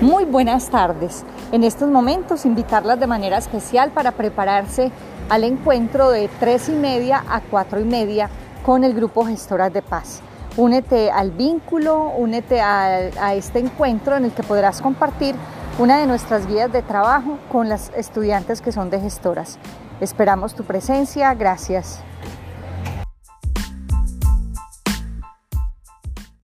Muy buenas tardes. En estos momentos invitarlas de manera especial para prepararse al encuentro de tres y media a cuatro y media con el grupo Gestoras de Paz. Únete al vínculo, únete a, a este encuentro en el que podrás compartir una de nuestras guías de trabajo con las estudiantes que son de gestoras. Esperamos tu presencia. Gracias.